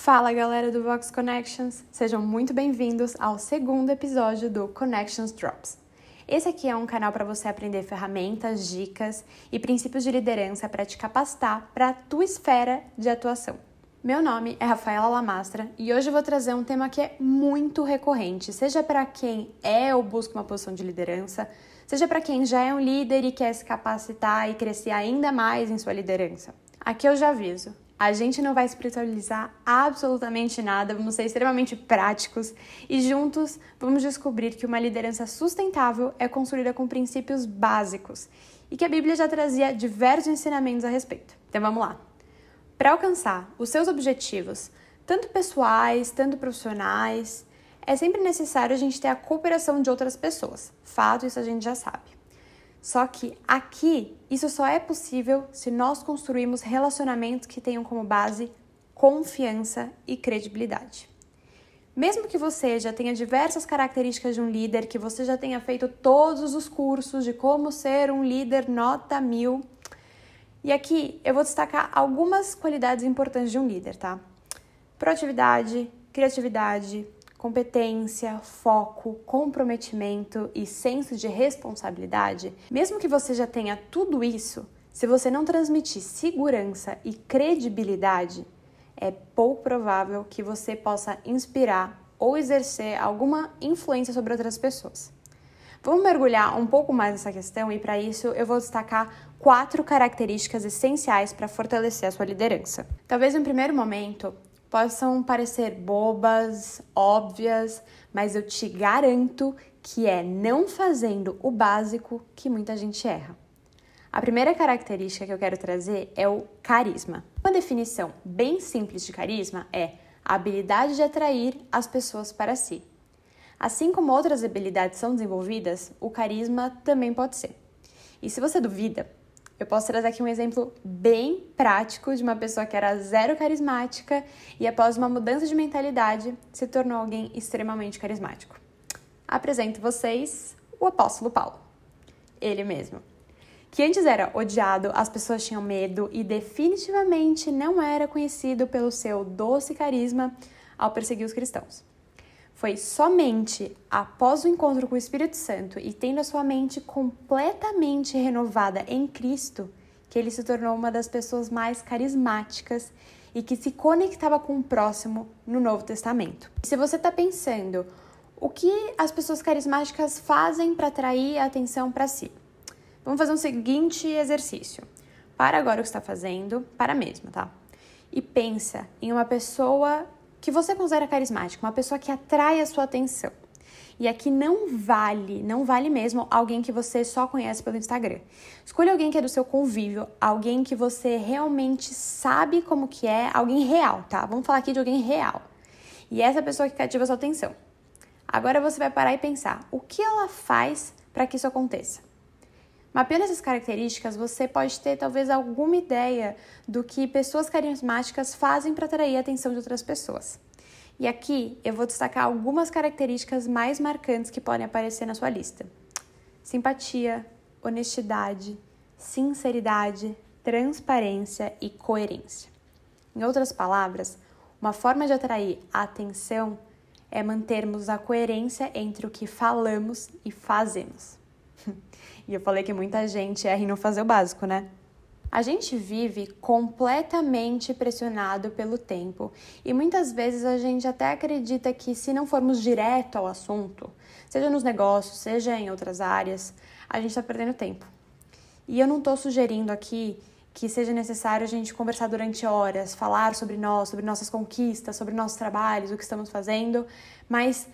Fala galera do Vox Connections, sejam muito bem-vindos ao segundo episódio do Connections Drops. Esse aqui é um canal para você aprender ferramentas, dicas e princípios de liderança para te capacitar para a tua esfera de atuação. Meu nome é Rafaela Lamastra e hoje eu vou trazer um tema que é muito recorrente, seja para quem é ou busca uma posição de liderança, seja para quem já é um líder e quer se capacitar e crescer ainda mais em sua liderança. Aqui eu já aviso, a gente não vai espiritualizar absolutamente nada, vamos ser extremamente práticos e juntos vamos descobrir que uma liderança sustentável é construída com princípios básicos e que a Bíblia já trazia diversos ensinamentos a respeito. Então vamos lá. Para alcançar os seus objetivos, tanto pessoais, tanto profissionais, é sempre necessário a gente ter a cooperação de outras pessoas. Fato, isso a gente já sabe. Só que aqui, isso só é possível se nós construirmos relacionamentos que tenham como base confiança e credibilidade. Mesmo que você já tenha diversas características de um líder, que você já tenha feito todos os cursos de como ser um líder nota mil, e aqui eu vou destacar algumas qualidades importantes de um líder, tá? Proatividade, criatividade, competência, foco, comprometimento e senso de responsabilidade, mesmo que você já tenha tudo isso, se você não transmitir segurança e credibilidade, é pouco provável que você possa inspirar ou exercer alguma influência sobre outras pessoas. Vamos mergulhar um pouco mais nessa questão e para isso eu vou destacar quatro características essenciais para fortalecer a sua liderança. Talvez em primeiro momento possam parecer bobas, óbvias, mas eu te garanto que é não fazendo o básico que muita gente erra. A primeira característica que eu quero trazer é o carisma. Uma definição bem simples de carisma é a habilidade de atrair as pessoas para si. Assim como outras habilidades são desenvolvidas, o carisma também pode ser. E se você duvida, eu posso trazer aqui um exemplo bem prático de uma pessoa que era zero carismática e, após uma mudança de mentalidade, se tornou alguém extremamente carismático. Apresento vocês o apóstolo Paulo, ele mesmo. Que antes era odiado, as pessoas tinham medo e definitivamente não era conhecido pelo seu doce carisma ao perseguir os cristãos. Foi somente após o encontro com o Espírito Santo e tendo a sua mente completamente renovada em Cristo que ele se tornou uma das pessoas mais carismáticas e que se conectava com o próximo no Novo Testamento. E se você está pensando, o que as pessoas carismáticas fazem para atrair a atenção para si? Vamos fazer um seguinte exercício. Para agora o que está fazendo, para mesmo, tá? E pensa em uma pessoa que você considera carismática, uma pessoa que atrai a sua atenção. E aqui não vale, não vale mesmo alguém que você só conhece pelo Instagram. Escolha alguém que é do seu convívio, alguém que você realmente sabe como que é, alguém real, tá? Vamos falar aqui de alguém real. E essa pessoa que cativa a sua atenção. Agora você vai parar e pensar, o que ela faz para que isso aconteça? Mapeando essas características, você pode ter talvez alguma ideia do que pessoas carismáticas fazem para atrair a atenção de outras pessoas. E aqui eu vou destacar algumas características mais marcantes que podem aparecer na sua lista: simpatia, honestidade, sinceridade, transparência e coerência. Em outras palavras, uma forma de atrair a atenção é mantermos a coerência entre o que falamos e fazemos. E eu falei que muita gente erra em não fazer o básico, né? A gente vive completamente pressionado pelo tempo e muitas vezes a gente até acredita que se não formos direto ao assunto, seja nos negócios, seja em outras áreas, a gente está perdendo tempo. E eu não estou sugerindo aqui que seja necessário a gente conversar durante horas, falar sobre nós, sobre nossas conquistas, sobre nossos trabalhos, o que estamos fazendo, mas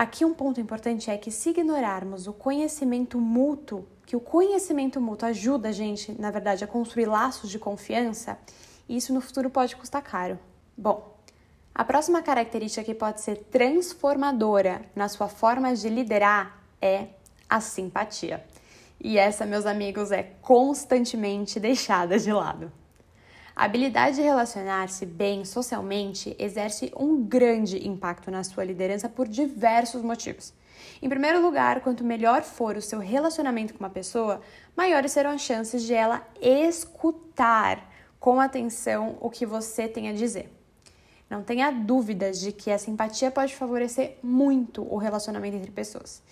aqui um ponto importante é que se ignorarmos o conhecimento mútuo que o conhecimento mútuo ajuda a gente, na verdade, a construir laços de confiança, isso no futuro pode custar caro. Bom, a próxima característica que pode ser transformadora na sua forma de liderar é a simpatia. E essa, meus amigos, é constantemente deixada de lado. A habilidade de relacionar-se bem socialmente exerce um grande impacto na sua liderança por diversos motivos. Em primeiro lugar, quanto melhor for o seu relacionamento com uma pessoa, maiores serão as chances de ela escutar com atenção o que você tem a dizer. Não tenha dúvidas de que essa empatia pode favorecer muito o relacionamento entre pessoas.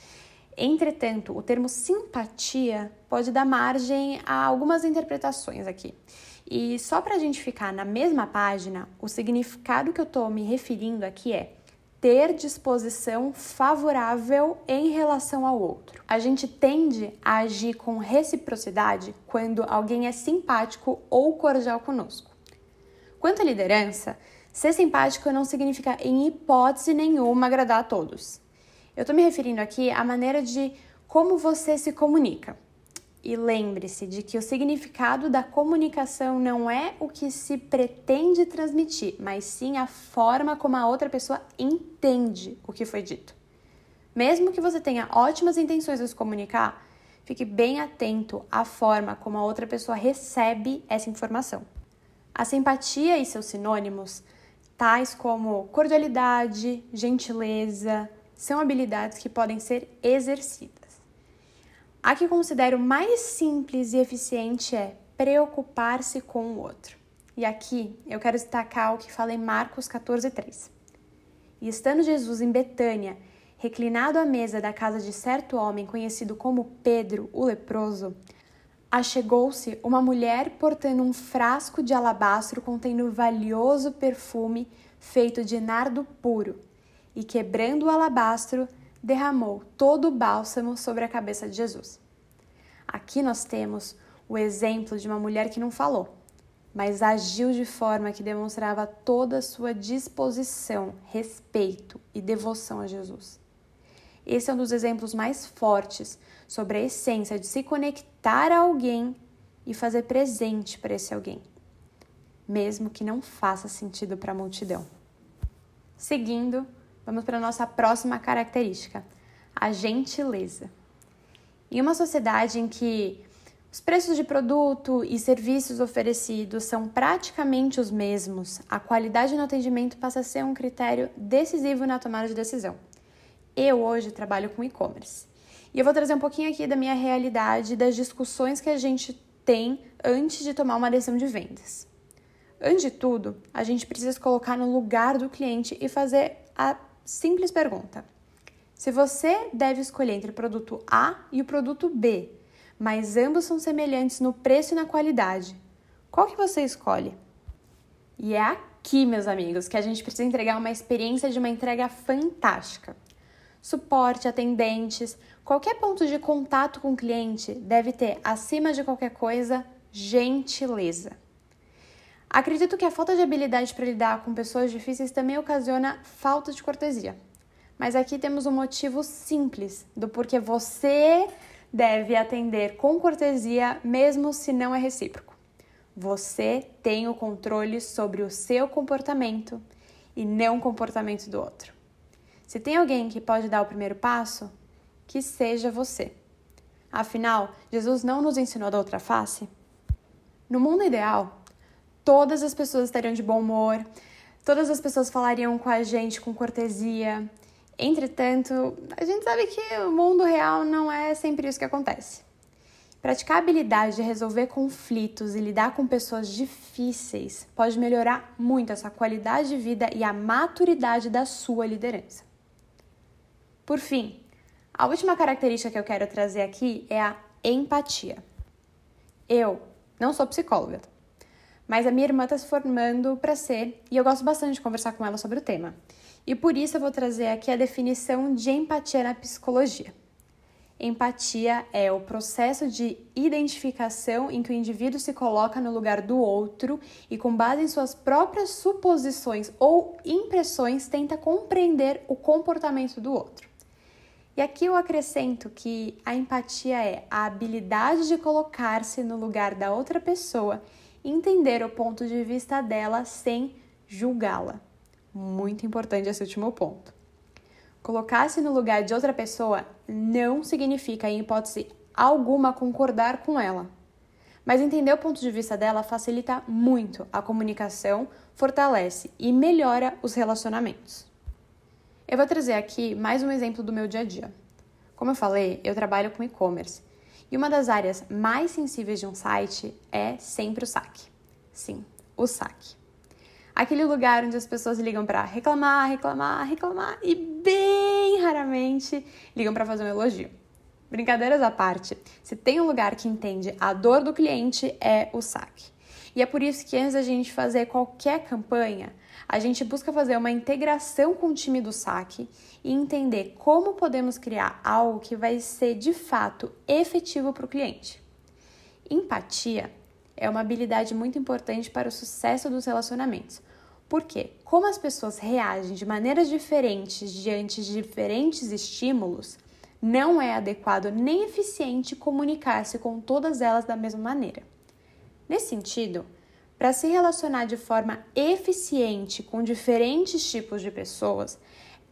Entretanto, o termo simpatia pode dar margem a algumas interpretações aqui. E só para a gente ficar na mesma página, o significado que eu estou me referindo aqui é ter disposição favorável em relação ao outro. A gente tende a agir com reciprocidade quando alguém é simpático ou cordial conosco. Quanto à liderança, ser simpático não significa em hipótese nenhuma agradar a todos. Eu estou me referindo aqui à maneira de como você se comunica. E lembre-se de que o significado da comunicação não é o que se pretende transmitir, mas sim a forma como a outra pessoa entende o que foi dito. Mesmo que você tenha ótimas intenções de se comunicar, fique bem atento à forma como a outra pessoa recebe essa informação. A simpatia e seus sinônimos, tais como cordialidade, gentileza, são habilidades que podem ser exercidas. A que considero mais simples e eficiente é preocupar-se com o outro. E aqui eu quero destacar o que fala em Marcos 14:3. E estando Jesus em Betânia, reclinado à mesa da casa de certo homem conhecido como Pedro, o leproso, achegou-se uma mulher portando um frasco de alabastro contendo valioso perfume feito de nardo puro e, quebrando o alabastro, derramou todo o bálsamo sobre a cabeça de Jesus. Aqui nós temos o exemplo de uma mulher que não falou, mas agiu de forma que demonstrava toda a sua disposição, respeito e devoção a Jesus. Esse é um dos exemplos mais fortes sobre a essência de se conectar a alguém e fazer presente para esse alguém, mesmo que não faça sentido para a multidão. Seguindo, Vamos para a nossa próxima característica, a gentileza. Em uma sociedade em que os preços de produto e serviços oferecidos são praticamente os mesmos, a qualidade no atendimento passa a ser um critério decisivo na tomada de decisão. Eu hoje trabalho com e-commerce e eu vou trazer um pouquinho aqui da minha realidade, das discussões que a gente tem antes de tomar uma decisão de vendas. Antes de tudo, a gente precisa se colocar no lugar do cliente e fazer a simples pergunta. Se você deve escolher entre o produto A e o produto B, mas ambos são semelhantes no preço e na qualidade, qual que você escolhe? E é aqui, meus amigos, que a gente precisa entregar uma experiência de uma entrega fantástica. Suporte, atendentes, qualquer ponto de contato com o cliente deve ter, acima de qualquer coisa, gentileza. Acredito que a falta de habilidade para lidar com pessoas difíceis também ocasiona falta de cortesia. Mas aqui temos um motivo simples do porquê você deve atender com cortesia, mesmo se não é recíproco. Você tem o controle sobre o seu comportamento e não o comportamento do outro. Se tem alguém que pode dar o primeiro passo, que seja você. Afinal, Jesus não nos ensinou da outra face? No mundo ideal, todas as pessoas estariam de bom humor, todas as pessoas falariam com a gente com cortesia. Entretanto, a gente sabe que o mundo real não é sempre isso que acontece. Praticar a habilidade de resolver conflitos e lidar com pessoas difíceis pode melhorar muito essa qualidade de vida e a maturidade da sua liderança. Por fim, a última característica que eu quero trazer aqui é a empatia. Eu não sou psicóloga, mas a minha irmã está se formando para ser e eu gosto bastante de conversar com ela sobre o tema. E por isso eu vou trazer aqui a definição de empatia na psicologia. Empatia é o processo de identificação em que o indivíduo se coloca no lugar do outro e, com base em suas próprias suposições ou impressões, tenta compreender o comportamento do outro. E aqui eu acrescento que a empatia é a habilidade de colocar-se no lugar da outra pessoa entender o ponto de vista dela sem julgá-la. Muito importante esse último ponto. Colocar-se no lugar de outra pessoa não significa, em hipótese alguma, concordar com ela. Mas entender o ponto de vista dela facilita muito a comunicação, fortalece e melhora os relacionamentos. Eu vou trazer aqui mais um exemplo do meu dia a dia. Como eu falei, eu trabalho com e-commerce e uma das áreas mais sensíveis de um site é sempre o saque. Sim, o saque. Aquele lugar onde as pessoas ligam para reclamar, reclamar, reclamar e bem raramente ligam para fazer um elogio. Brincadeiras à parte, se tem um lugar que entende a dor do cliente é o saque. E é por isso que antes da gente fazer qualquer campanha, a gente busca fazer uma integração com o time do saque e entender como podemos criar algo que vai ser de fato efetivo para o cliente. Empatia é uma habilidade muito importante para o sucesso dos relacionamentos. Porque, como as pessoas reagem de maneiras diferentes diante de diferentes estímulos, não é adequado nem eficiente comunicar-se com todas elas da mesma maneira. Nesse sentido, para se relacionar de forma eficiente com diferentes tipos de pessoas,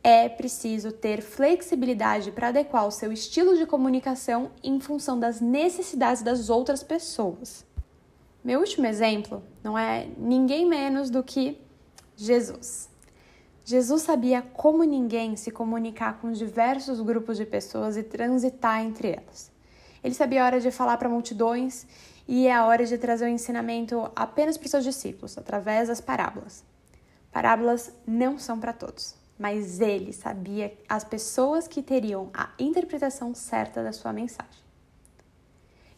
é preciso ter flexibilidade para adequar o seu estilo de comunicação em função das necessidades das outras pessoas. Meu último exemplo não é ninguém menos do que Jesus. Jesus sabia como ninguém se comunicar com diversos grupos de pessoas e transitar entre elas. Ele sabia a hora de falar para multidões e é a hora de trazer o ensinamento apenas para os seus discípulos, através das parábolas. Parábolas não são para todos mas ele sabia as pessoas que teriam a interpretação certa da sua mensagem.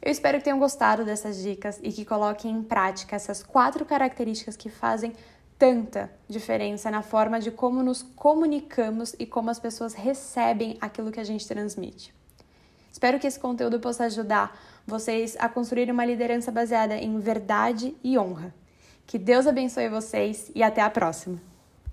Eu espero que tenham gostado dessas dicas e que coloquem em prática essas quatro características que fazem tanta diferença na forma de como nos comunicamos e como as pessoas recebem aquilo que a gente transmite. Espero que esse conteúdo possa ajudar vocês a construir uma liderança baseada em verdade e honra. Que Deus abençoe vocês e até a próxima!